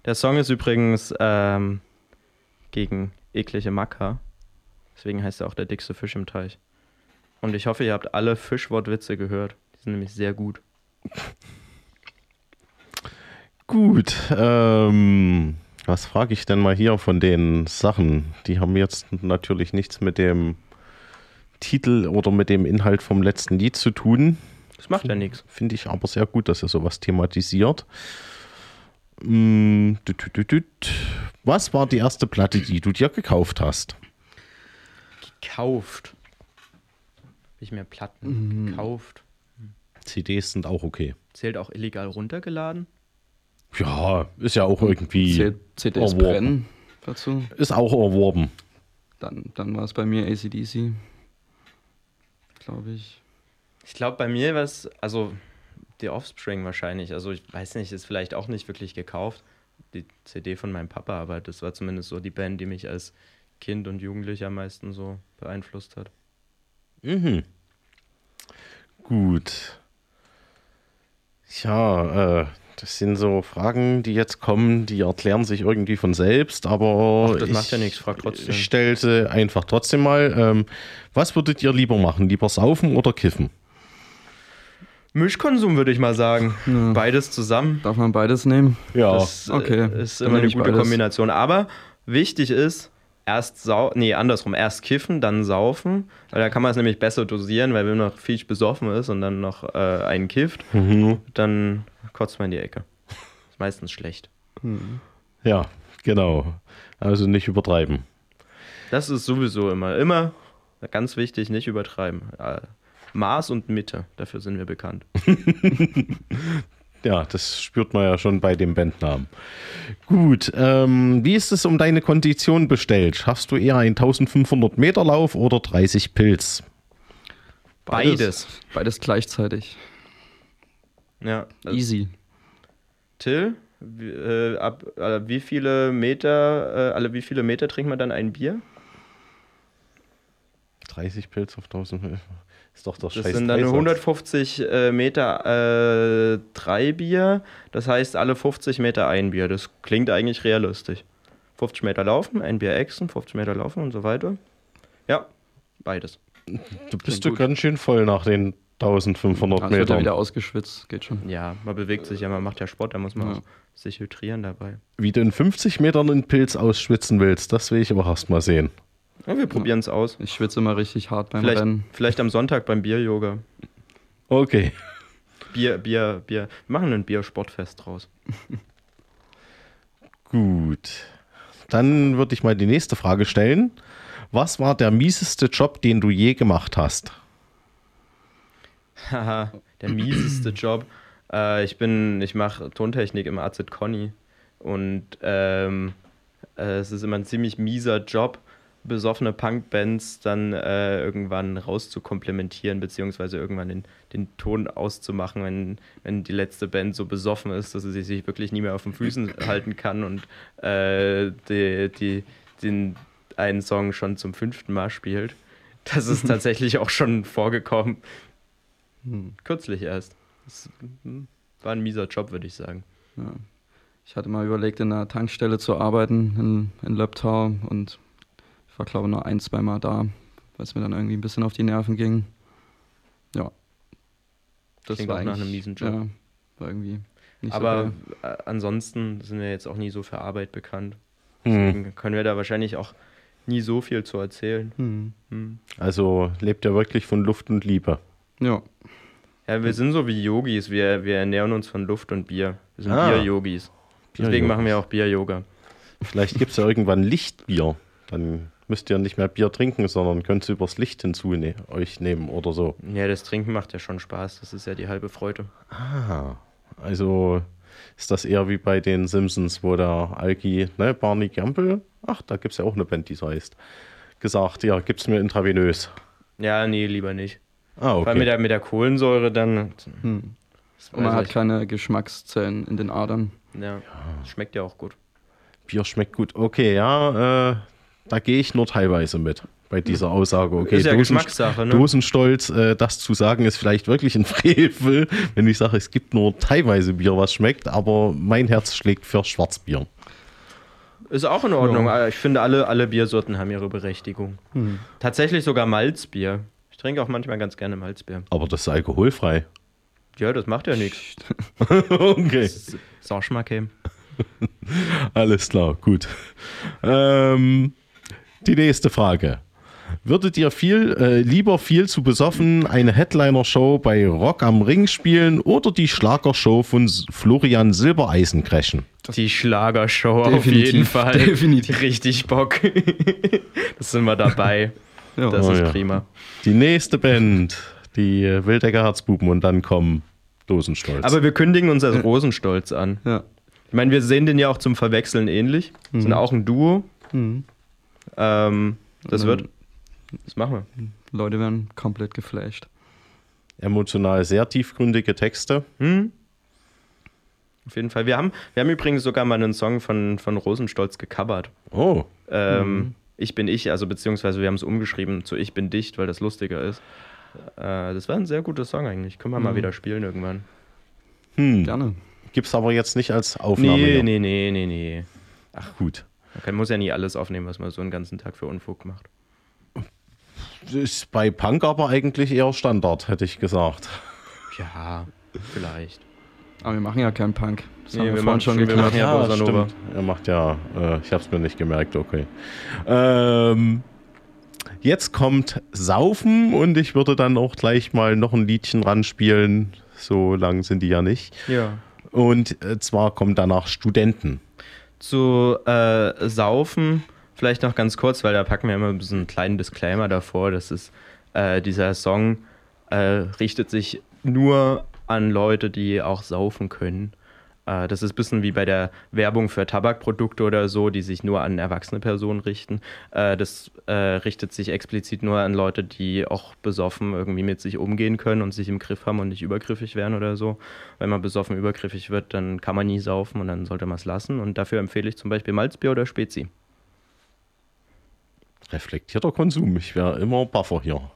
Der Song ist übrigens ähm, gegen eklige Macker. Deswegen heißt er auch der dickste Fisch im Teich. Und ich hoffe, ihr habt alle Fischwortwitze gehört. Die sind nämlich sehr gut. Gut. Ähm, was frage ich denn mal hier von den Sachen? Die haben jetzt natürlich nichts mit dem Titel oder mit dem Inhalt vom letzten Lied zu tun. Das macht ja nichts. Finde ich aber sehr gut, dass ihr sowas thematisiert. Mm. Was war die erste Platte, die du dir gekauft hast? Gekauft. Hab ich mir Platten gekauft. CDs sind auch okay. Zählt auch illegal runtergeladen? Ja, ist ja auch irgendwie. C- CDs erworben. brennen dazu. Ist auch erworben. Dann, dann war es bei mir ACDC. Glaube ich. Ich glaube, bei mir war es, also die Offspring wahrscheinlich. Also ich weiß nicht, ist vielleicht auch nicht wirklich gekauft. Die CD von meinem Papa, aber das war zumindest so die Band, die mich als Kind und Jugendlicher am meisten so beeinflusst hat. Mhm. Gut. Ja, äh, Das sind so Fragen, die jetzt kommen, die erklären sich irgendwie von selbst, aber Ach, das ich, macht ja nichts, frag trotzdem. Ich stelle sie einfach trotzdem mal. Ähm, was würdet ihr lieber machen? Lieber saufen oder kiffen? Mischkonsum würde ich mal sagen. Ja. Beides zusammen. Darf man beides nehmen? Ja, Das okay. äh, ist immer eine gute beides. Kombination. Aber wichtig ist, erst sau nee, andersrum, erst kiffen, dann saufen. Weil da kann man es nämlich besser dosieren, weil wenn man noch viel besoffen ist und dann noch äh, einen kifft, Mhm. dann kotzt man in die Ecke. Ist meistens schlecht. ja, genau. Also nicht übertreiben. Das ist sowieso immer, immer ganz wichtig, nicht übertreiben. Äh, Maß und Mitte, dafür sind wir bekannt. Ja, das spürt man ja schon bei dem Bandnamen. Gut, ähm, wie ist es um deine Kondition bestellt? Schaffst du eher einen 1500 Meter Lauf oder 30 Pilz? Beides. Beides gleichzeitig. Ja. Easy. Till, wie, äh, ab äh, wie viele Meter, äh, alle wie viele Meter trinkt man dann ein Bier? 30 Pilz auf 1000 Meter. Ist doch der Das scheiß sind dann Dreisatz. 150 äh, Meter äh, drei Bier. Das heißt, alle 50 Meter ein Bier. Das klingt eigentlich realistisch. 50 Meter laufen, ein Bier exen, 50 Meter laufen und so weiter. Ja, beides. Du bist du ganz schön voll nach den 1500 Also wird Metern. wieder ausgeschwitzt. Geht schon. Ja, man bewegt sich ja, man macht ja Sport, da muss man Ja. sich hydrieren dabei. Wie du in 50 Metern einen Pilz ausschwitzen willst, das will ich aber erst mal sehen. Ja, wir probieren es aus. Ich schwitze immer richtig hart beim Vielleicht, Rennen. vielleicht am Sonntag beim Bier-Yoga. Okay. Bier, Bier, Bier. Wir machen ein Bier-Sportfest draus. Gut. Dann würde ich mal die nächste Frage stellen. Was war der mieseste Job, den du je gemacht hast? Haha, der mieseste Job. Äh, ich bin, ich mache Tontechnik im AZ Conny und ähm, äh, es ist immer ein ziemlich mieser Job, besoffene Punkbands dann äh, irgendwann rauszukomplementieren, beziehungsweise irgendwann den, den Ton auszumachen, wenn, wenn die letzte Band so besoffen ist, dass sie sich wirklich nie mehr auf den Füßen halten kann und äh, die, die, den einen Song schon zum fünften Mal spielt. Das ist tatsächlich auch schon vorgekommen. Kürzlich erst. Das hm, war ein mieser Job, würde ich sagen. Ja. Ich hatte mal überlegt, in einer Tankstelle zu arbeiten in, in Löbtau und war, glaube ich, nur ein, zwei Mal da, weil es mir dann irgendwie ein bisschen auf die Nerven ging. Ja. Das Klingt auch nach einem miesen Job. Ja, war irgendwie nicht Aber so äh, ansonsten sind wir jetzt auch nie so für Arbeit bekannt. Hm. Deswegen können wir da wahrscheinlich auch nie so viel zu erzählen. Hm. Hm. Also lebt er wirklich von Luft und Liebe. Ja, Ja, wir sind so wie Yogis. Wir, wir ernähren uns von Luft und Bier. Wir sind Ah. Bier-Yogis. Deswegen Bier-Yogis. machen wir auch Bier-Yoga. Vielleicht gibt es ja irgendwann Lichtbier. Dann müsst ihr nicht mehr Bier trinken, sondern könnt ihr übers Licht hinzu ne euch nehmen oder so. Ja, das Trinken macht ja schon Spaß. Das ist ja die halbe Freude. Ah, also ist das eher wie bei den Simpsons, wo der Alki, ne, Barney Gamble, ach, da gibt es ja auch eine Band, die so heißt, gesagt, ja, gib's mir intravenös. Ja, nee, lieber nicht. Ah, Vor allem mit okay. der, mit der Kohlensäure dann. hm. Und man hat ich. keine Geschmackszellen in den Adern. Ja, schmeckt ja auch gut. Bier schmeckt gut. Okay, ja, äh, da gehe ich nur teilweise mit bei dieser Aussage. Okay, Ist ja Dosen- Geschmackssache, ne? Dosenstolz, äh, das zu sagen, ist vielleicht wirklich ein Frevel, wenn ich sage, es gibt nur teilweise Bier, was schmeckt, aber mein Herz schlägt für Schwarzbier. Ist auch in Ordnung. Ich finde, alle, alle Biersorten haben ihre Berechtigung. Hm. Tatsächlich sogar Malzbier. Ich trinke auch manchmal ganz gerne Malzbier. Aber das ist alkoholfrei. Ja, das macht ja nichts. okay. Sauschmacke. Alles klar, gut. Ähm, die nächste Frage. Würdet ihr viel, äh, lieber viel zu besoffen eine Headliner-Show bei Rock am Ring spielen oder die Schlagershow von Florian Silbereisen crashen? Die Schlagershow auf jeden Fall. definitiv. Richtig Bock. das sind wir dabei. Ja. Das Oh ist ja. prima. Die nächste Band, die äh, Wildecker Herzbuben und dann kommen Dosenstolz. Aber wir kündigen uns als Rosenstolz an. Ja. Ich meine, wir sehen den ja auch zum Verwechseln ähnlich. Sind auch ein Duo. Mhm. Ähm, das wird. Das machen wir. Leute werden komplett geflasht. Emotional sehr tiefgründige Texte. Hm? Auf jeden Fall. Wir haben, wir haben übrigens sogar mal einen Song von, von Rosenstolz gecovert. Oh, Ähm, Ich bin ich, also beziehungsweise wir haben es umgeschrieben zu Ich bin dicht, weil das lustiger ist. Äh, das war ein sehr guter Song eigentlich. Können wir mal wieder spielen irgendwann. hm. Gerne. Gibt's aber jetzt nicht als Aufnahme. Nee, hier. nee, nee, nee, nee. Ach gut. Man muss ja nie alles aufnehmen, was man so einen ganzen Tag für Unfug macht. Ist bei Punk aber eigentlich eher Standard, hätte ich gesagt. Ja, vielleicht. Aber wir machen ja keinen Punk. Das Nee, haben wir, wir vorhin machen schon schon- wir geklärt. machen ja stimmt. Er macht ja, äh, ich habe es mir nicht gemerkt, okay. Ähm, jetzt kommt Saufen und ich würde dann auch gleich mal noch ein Liedchen ranspielen. So lang sind die ja nicht. Ja. Und äh, zwar kommt danach Studenten. Zu äh, Saufen, vielleicht noch ganz kurz, weil da packen wir immer so einen kleinen Disclaimer davor. Das ist, äh, dieser Song äh, richtet sich nur an Leute, die auch saufen können. Äh, das ist ein bisschen wie bei der Werbung für Tabakprodukte oder so, die sich nur an erwachsene Personen richten. Äh, das äh, richtet sich explizit nur an Leute, die auch besoffen irgendwie mit sich umgehen können und sich im Griff haben und nicht übergriffig werden oder so. Wenn man besoffen übergriffig wird, dann kann man nie saufen und dann sollte man es lassen. Und dafür empfehle ich zum Beispiel Malzbier oder Spezi. Reflektierter Konsum. Ich wäre immer Buffer hier.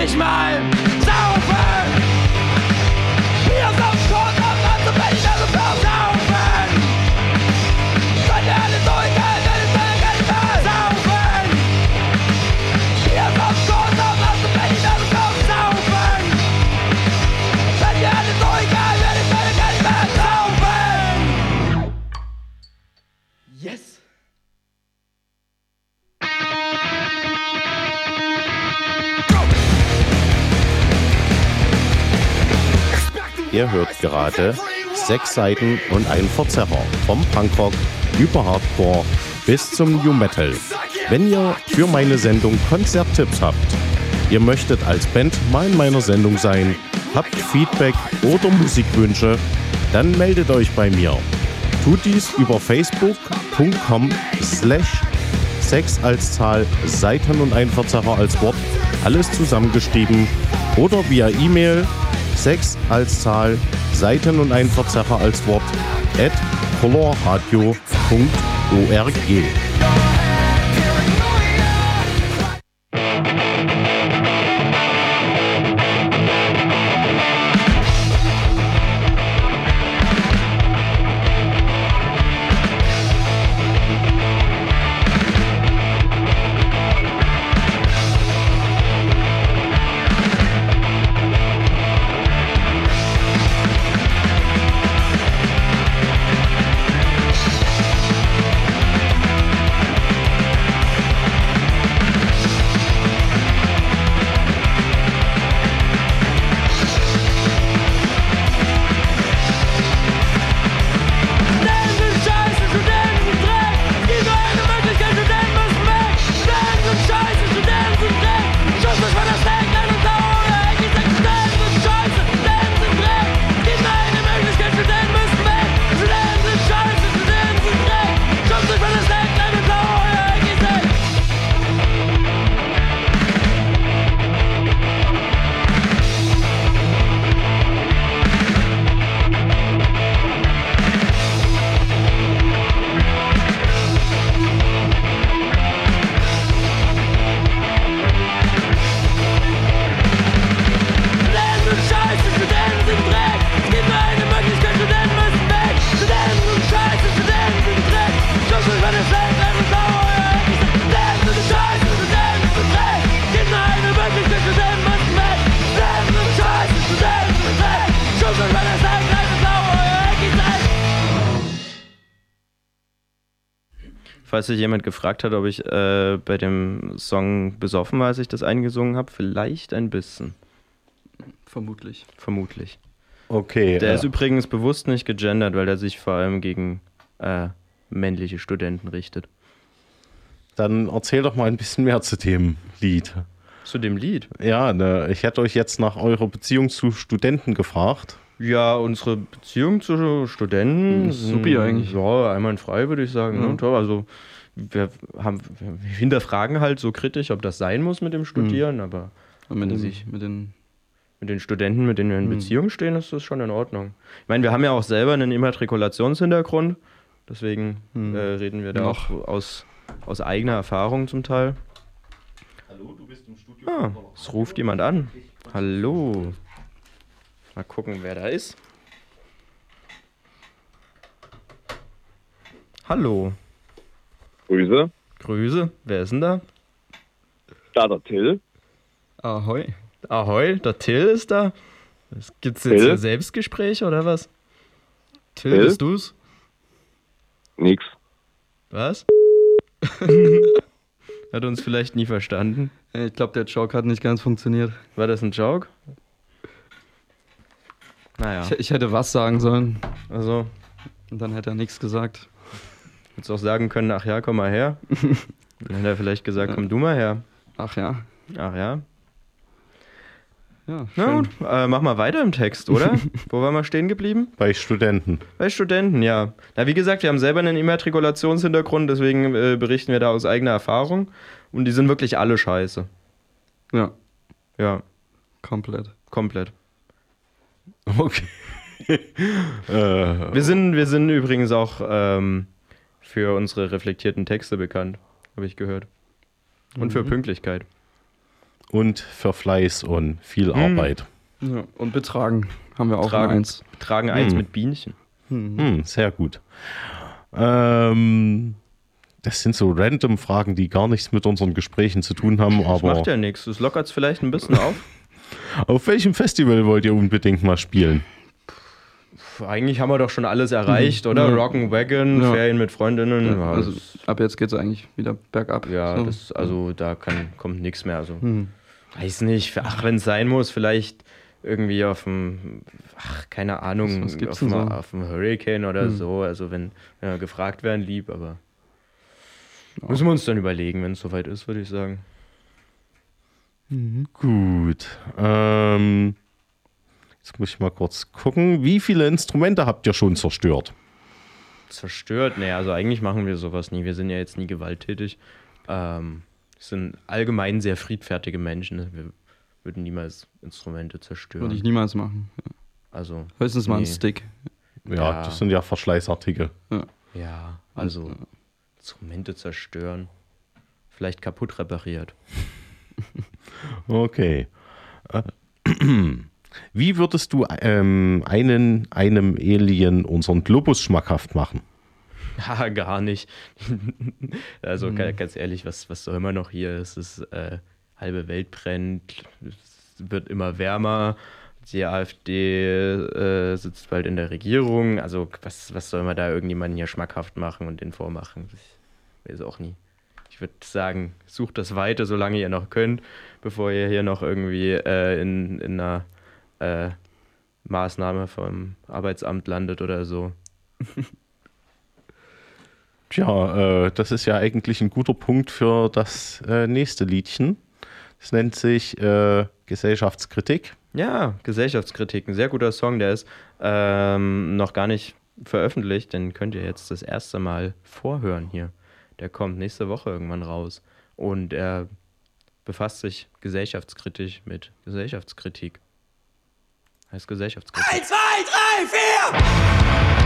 Mich mal Ihr hört gerade sechs Seiten und ein Verzerrer. Vom Punkrock über Hardcore bis zum New Metal. Wenn ihr für meine Sendung Konzerttipps habt, ihr möchtet als Band mal in meiner Sendung sein, habt Feedback oder Musikwünsche, dann meldet euch bei mir. Tut dies über facebook.com slash 6 als Zahl, Seiten und ein Verzerrer als Wort, alles zusammengeschrieben oder via E-Mail 6 als Zahl, Seiten und ein Verzerrer als Wort at colorradio.org. sich jemand gefragt hat, ob ich äh, bei dem Song besoffen war, als ich das eingesungen habe, vielleicht ein bisschen. Vermutlich. Vermutlich. Okay. Der äh, ist übrigens bewusst nicht gegendert, weil er sich vor allem gegen äh, männliche Studenten richtet. dann erzähl doch mal ein bisschen mehr zu dem Lied. Zu dem Lied. Ja, ne, ich hätte euch jetzt nach eurer Beziehung zu Studenten gefragt. Ja, unsere Beziehung zu Studenten. Hm, supi eigentlich. Ja, einwandfrei würde ich sagen. Ja. Ne? Toll, Also wir, haben, wir hinterfragen halt so kritisch, ob das sein muss mit dem Studieren, aber Und mit, den, sich. mit den. mit den Studenten, mit denen wir in Hm. Beziehung stehen, ist das schon in Ordnung. Ich meine, wir haben ja auch selber einen Immatrikulationshintergrund, deswegen Hm. äh, reden wir da Noch. auch aus, aus eigener Erfahrung zum Teil. Hallo, du bist im Studio. Ah, es ruft jemand an. Hallo. Mal gucken, wer da ist. Hallo. Grüße. Grüße. Wer ist denn da? Da der Till. Ahoi. Ahoi, der Till ist da. Gibt es jetzt Till? ein Selbstgespräch oder was? Till, Till? bist du's? Nix. Was? Hat uns vielleicht nie verstanden. Äh, Ich glaube, der Joke hat nicht ganz funktioniert. War das ein Joke? Naja, Ich, ich hätte was sagen sollen also und dann hätte er nichts gesagt. Hättest auch sagen können, ach ja, komm mal her. Dann hätte er vielleicht gesagt, komm du mal her. Ach ja. Ach ja. Ja, Na schön. gut, äh, mach mal weiter im Text, oder? Wo waren wir stehen geblieben? Bei Studenten. Bei Studenten, ja. Na, wie gesagt, wir haben selber einen Immatrikulationshintergrund, deswegen äh, berichten wir da aus eigener Erfahrung. Und die sind wirklich alle scheiße. Ja, Ja, komplett. komplett. Okay. äh, Wir sind, wir sind übrigens auch ähm, für unsere reflektierten Texte bekannt, habe ich gehört. Und für Pünktlichkeit. und für Fleiß und viel Hm. Arbeit. Ja, und betragen haben wir auch Tragen. eins. Tragen eins Hm. mit Bienchen. Hm, sehr gut. Ähm, das sind so random Fragen, die gar nichts mit unseren Gesprächen zu tun haben, Das aber macht ja nichts. Das lockert es vielleicht ein bisschen auf. auf welchem Festival wollt ihr unbedingt mal spielen? Eigentlich haben wir doch schon alles erreicht, oder? Ja. Rock'n'Wagon, Ja. Ferien mit Freundinnen. Ja, also ab jetzt geht es eigentlich wieder bergab. ja So. das, also da kann, kommt nichts mehr. Also, Hm. weiß nicht. Ach, wenn es sein muss, vielleicht irgendwie auf dem, ach, keine Ahnung, Was- was auf, dem, so? auf dem Hurricane oder Hm. so. Also wenn ja, gefragt werden, lieb, aber müssen wir uns dann überlegen, wenn es soweit ist, würde ich sagen. Gut. Ähm, jetzt muss ich mal kurz gucken. Wie viele Instrumente habt ihr schon zerstört? Zerstört? Nee, also eigentlich machen wir sowas nie. Wir sind ja jetzt nie gewalttätig. Ähm, wir sind allgemein sehr friedfertige Menschen. Wir würden niemals Instrumente zerstören. Würde ich niemals machen. also, Höchstens mal Nee. ein Stick. Ja, Ja. das sind ja Verschleißartikel. ja, also Instrumente zerstören. Vielleicht kaputt repariert. Okay. Wie würdest du ähm, einen, einem Alien unseren Globus schmackhaft machen? Ja, gar nicht. also ga- ganz ehrlich, was, was soll man noch hier? Es ist äh, halbe Welt brennt, es wird immer wärmer. Die AfD äh, sitzt bald in der Regierung. Also was, was soll man da irgendjemanden hier schmackhaft machen und den vormachen? Ich weiß auch nie. Ich würde sagen, sucht das Weite, solange ihr noch könnt, bevor ihr hier noch irgendwie äh, in, in einer äh, Maßnahme vom Arbeitsamt landet oder so. Tja, äh, das ist ja eigentlich ein guter Punkt für das äh, nächste Liedchen. Es nennt sich äh, Gesellschaftskritik. Ja, Gesellschaftskritik, ein sehr guter Song, der ist ähm, noch gar nicht veröffentlicht, den könnt ihr jetzt das erste Mal vorhören hier. Der kommt nächste Woche irgendwann raus und er befasst sich gesellschaftskritisch mit Gesellschaftskritik. Heißt Gesellschaftskritik. Eins, zwei, drei, vier!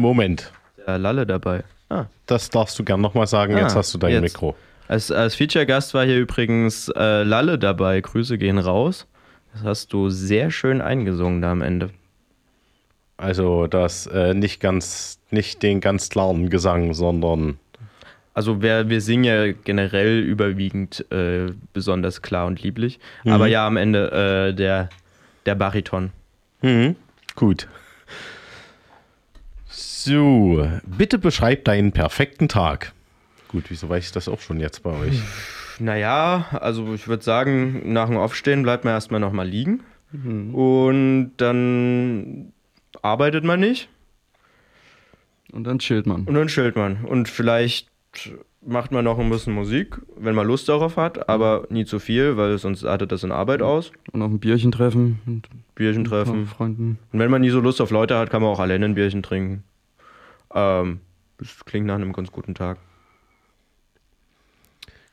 Moment. der Lalle dabei. Ah. Das darfst du gern nochmal sagen. Jetzt Ah, hast du dein jetzt. Mikro. Als, als Feature-Gast war hier übrigens äh, Lalle dabei. Grüße gehen raus. Das hast du sehr schön eingesungen da am Ende. Also das äh, nicht ganz, nicht den ganz klaren Gesang, sondern Also wir, wir singen ja generell überwiegend äh, besonders klar und lieblich. Mhm. Aber ja, am Ende äh, der, der Bariton. Mhm. Gut. So, bitte beschreib deinen perfekten Tag. Gut, wieso weiß ich das auch schon jetzt bei euch? Naja, also ich würde sagen, nach dem Aufstehen bleibt man erstmal nochmal liegen. Und dann arbeitet man nicht. Und dann chillt man. Und dann chillt man. Und vielleicht macht man noch ein bisschen Musik, wenn man Lust darauf hat, aber nie zu viel, weil sonst artet das in Arbeit aus. Und noch ein Bierchen treffen. Und Bierchen mit treffen. Freunden. Und wenn man nie so Lust auf Leute hat, kann man auch alleine ein Bierchen trinken. Ähm, das klingt nach einem ganz guten Tag.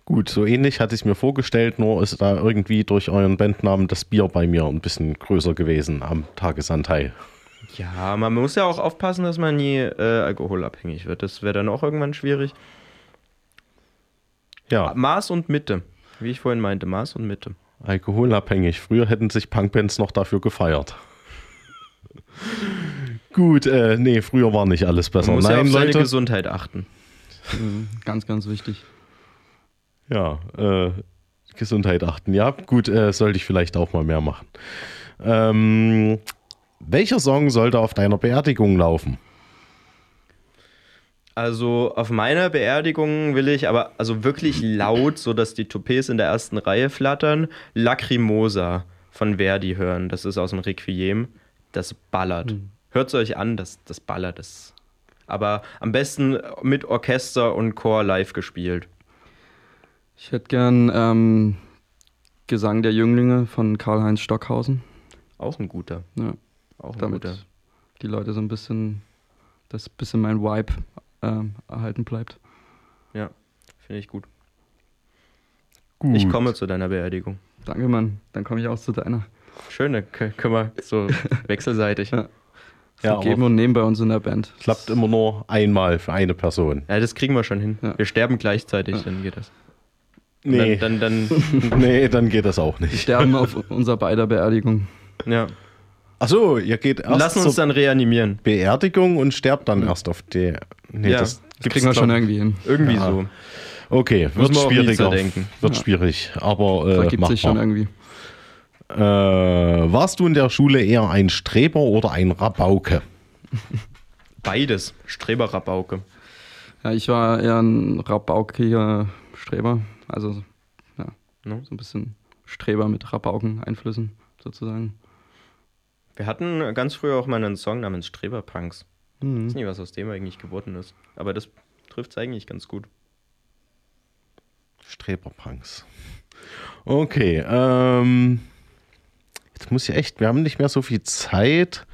Gut, so ähnlich hatte ich mir vorgestellt, nur ist da irgendwie durch euren Bandnamen das Bier bei mir ein bisschen größer gewesen am Tagesanteil. Ja, man muss ja auch aufpassen, dass man nie äh, alkoholabhängig wird. Das wäre dann auch irgendwann schwierig. Ja, Maß und Mitte. Wie ich vorhin meinte, Maß und Mitte. alkoholabhängig. Früher hätten sich Punkbands noch dafür gefeiert. Gut, äh, nee, früher war nicht alles besser. Man muss ja Nein, auf seine Leute. Gesundheit achten. Mhm. Ganz, ganz wichtig. Ja, äh, Gesundheit achten. Ja, gut, äh, sollte ich vielleicht auch mal mehr machen. Ähm, welcher Song sollte auf deiner Beerdigung laufen? Also auf meiner Beerdigung will ich aber also wirklich laut, so dass die Toupets in der ersten Reihe flattern, Lacrimosa von Verdi hören. Das ist aus dem Requiem. Das ballert. Hört es euch an, das, das ballert. Das. Aber am besten mit Orchester und Chor live gespielt. Ich hätte gern ähm, Gesang der Jünglinge von Karl-Heinz Stockhausen. Auch ein guter. Ja, Auch ein damit guter. die Leute so ein bisschen, dass ein bisschen mein Vibe ähm, erhalten bleibt. Ja, finde ich gut. Gut. Ich komme zu deiner Beerdigung. Danke, Mann. Dann komme ich auch zu deiner. Schön, dann k- können wir so wechselseitig. Ja. Ja, geben und nehmen bei uns in der Band. Klappt immer nur einmal für eine Person. Ja, das kriegen wir schon hin. Ja. Wir sterben gleichzeitig, dann geht das. Nee, Dann, dann, dann nee, dann geht das auch Wir nicht. sterben auf unserer beider Beerdigung. ja. Achso, ihr geht erst Lass uns zur dann reanimieren. Beerdigung und sterbt dann erst auf der. Nee, Ja. das Das kriegen wir schon irgendwie hin. Irgendwie Ja. so. Okay, wird schwieriger. zerdenken. Wird Ja. schwierig, aber äh, Vergibt sich schon irgendwie. Äh, warst du in der Schule eher ein Streber oder ein Rabauke? Beides. Streberrabauke. Ja, ich war eher ein rabaukiger Streber. Also, ja, Ne? so ein bisschen Streber mit Rabauken-Einflüssen sozusagen. Wir hatten ganz früher auch mal einen Song namens Streberpunks. Ich Mhm. weiß nicht, was aus dem eigentlich geworden ist. Aber das trifft es eigentlich ganz gut. Streberpunks. Okay, ähm. Jetzt muss ich echt, wir haben nicht mehr so viel Zeit.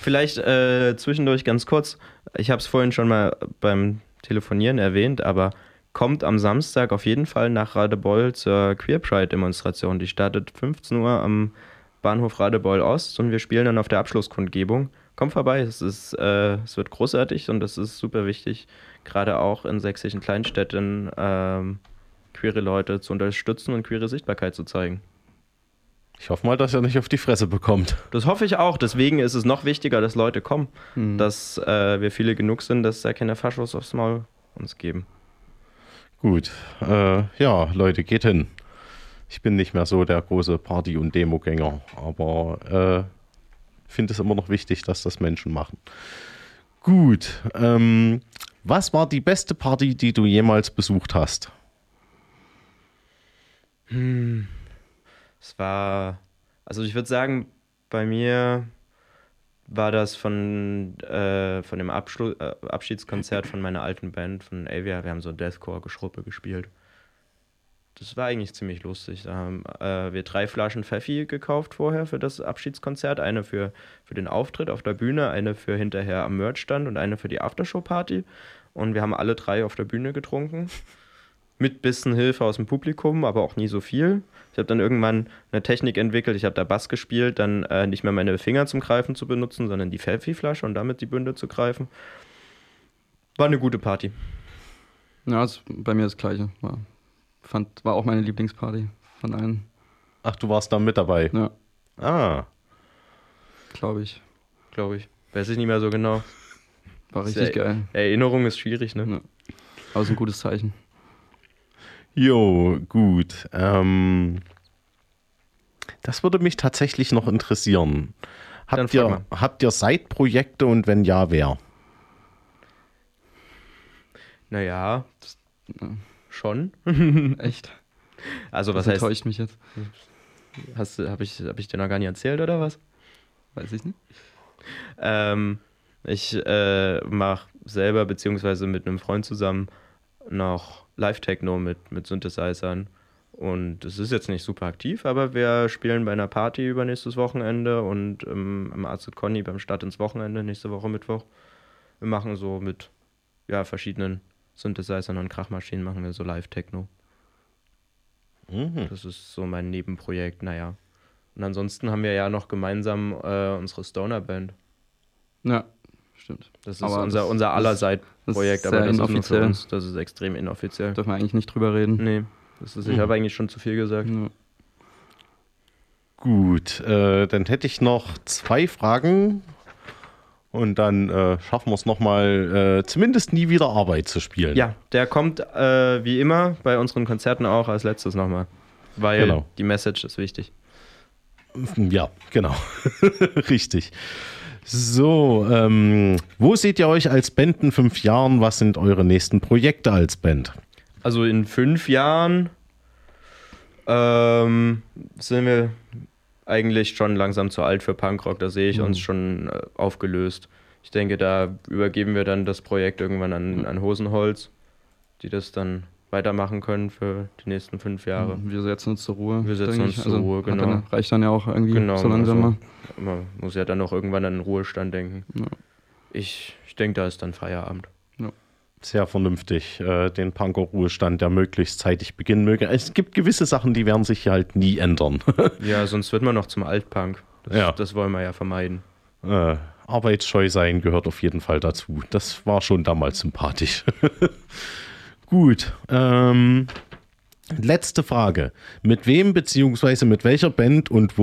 Vielleicht äh, zwischendurch ganz kurz. Ich habe es vorhin schon mal beim Telefonieren erwähnt, aber kommt am Samstag auf jeden Fall nach Radebeul zur Queer Pride-Demonstration. Die startet 15 Uhr am Bahnhof Radebeul Ost und wir spielen dann auf der Abschlusskundgebung. Kommt vorbei, es, ist, äh, es wird großartig und es ist super wichtig, gerade auch in sächsischen Kleinstädten ähm, queere Leute zu unterstützen und queere Sichtbarkeit zu zeigen. Ich hoffe mal, dass er nicht auf die Fresse bekommt. Das hoffe ich auch. Deswegen ist es noch wichtiger, dass Leute kommen. Mhm. Dass äh, wir viele genug sind, dass da keine Faschos aufs Maul uns geben. Gut, äh, ja, Leute, geht hin. Ich bin nicht mehr so der große Party- und Demogänger, aber äh, finde es immer noch wichtig, dass das Menschen machen. Gut, ähm, was war die beste Party, die du jemals besucht hast? Es war, also ich würde sagen, bei mir war das von, äh, von dem Abschlu äh, Abschiedskonzert von meiner alten Band, von Avia. Wir haben so Deathcore-Geschruppe gespielt. Das war eigentlich ziemlich lustig. Da haben äh, wir drei Flaschen Pfeffi gekauft vorher für das Abschiedskonzert. Eine für, für den Auftritt auf der Bühne, eine für hinterher am Merchstand und eine für die Aftershow-Party. Und wir haben alle drei auf der Bühne getrunken. mit bisschen Hilfe aus dem Publikum, aber auch nie so viel. Ich habe dann irgendwann eine Technik entwickelt, ich habe da Bass gespielt, dann äh, nicht mehr meine Finger zum Greifen zu benutzen, sondern die Pfeffi-Flasche und damit die Bünde zu greifen. War eine gute Party. Ja, ist bei mir das Gleiche. War, fand, war auch meine Lieblingsparty von allen. Ach, du warst da mit dabei. Ja, Ah, glaube ich. Glaube ich. Weiß ich nicht mehr so genau. War Ist richtig ja- geil. Erinnerung ist schwierig, ne? Ja. Aber ist ein gutes Zeichen. jo, gut. Ähm, das würde mich tatsächlich noch interessieren. Habt ihr, mal. habt ihr Side-Projekte und wenn ja, wer? Naja, ja. Schon. Echt? Also was das heißt, enttäuscht mich jetzt. hast habe ich, hab ich dir noch gar nicht erzählt oder was? Weiß ich nicht. Ähm, ich äh, mache selber beziehungsweise mit einem Freund zusammen noch Live-Techno mit, mit Synthesizern. Und es ist jetzt nicht super aktiv, aber wir spielen bei einer Party übernächstes Wochenende und ähm, im Arzt Conny beim Start ins Wochenende, nächste Woche Mittwoch. Wir machen so mit ja, verschiedenen Synthesizern und Krachmaschinen machen wir so Live-Techno. Mhm. Das ist so mein Nebenprojekt, naja. Und ansonsten haben wir ja noch gemeinsam äh, unsere Stoner-Band. Ja, stimmt. Das ist Aber unser, das- unser das ist aber das ist nur für inoffiziell. uns. Das ist extrem inoffiziell. Dürfen wir eigentlich nicht drüber reden. Nee, das ist, ich habe eigentlich schon zu viel gesagt. Ja. Gut, äh, dann hätte ich noch zwei Fragen und dann äh, schaffen wir es nochmal, äh, zumindest nie wieder Arbeit zu spielen. Ja, der kommt äh, wie immer bei unseren Konzerten auch als letztes nochmal. Weil Genau. die Message ist wichtig. Ja, genau. Richtig. So, ähm, wo seht ihr euch als Band in fünf Jahren? Was sind eure nächsten Projekte als Band? Also in fünf Jahren ähm, sind wir eigentlich schon langsam zu alt für Punkrock. Da sehe ich uns schon äh, aufgelöst. Ich denke, da übergeben wir dann das Projekt irgendwann an, an Hosenholz, die das dann weitermachen können für die nächsten fünf Jahre. Wir setzen uns zur Ruhe. Wir setzen uns ich. zur Ruhe, hat genau. Dann, reicht dann ja auch irgendwie Genau, so langsam also- mal. Man muss ja dann auch irgendwann an den Ruhestand denken. Ja. Ich, ich denke, da ist dann Feierabend. Sehr vernünftig, äh, den Punker-Ruhestand, der möglichst zeitig beginnen möge. Es gibt gewisse Sachen, die werden sich halt nie ändern. Ja, sonst wird man noch zum Altpunk. Das, Ja. das wollen wir ja vermeiden. äh, arbeitsscheu sein gehört auf jeden Fall dazu. Das war schon damals sympathisch. Gut. Ähm, letzte Frage. Mit wem beziehungsweise mit welcher Band und wo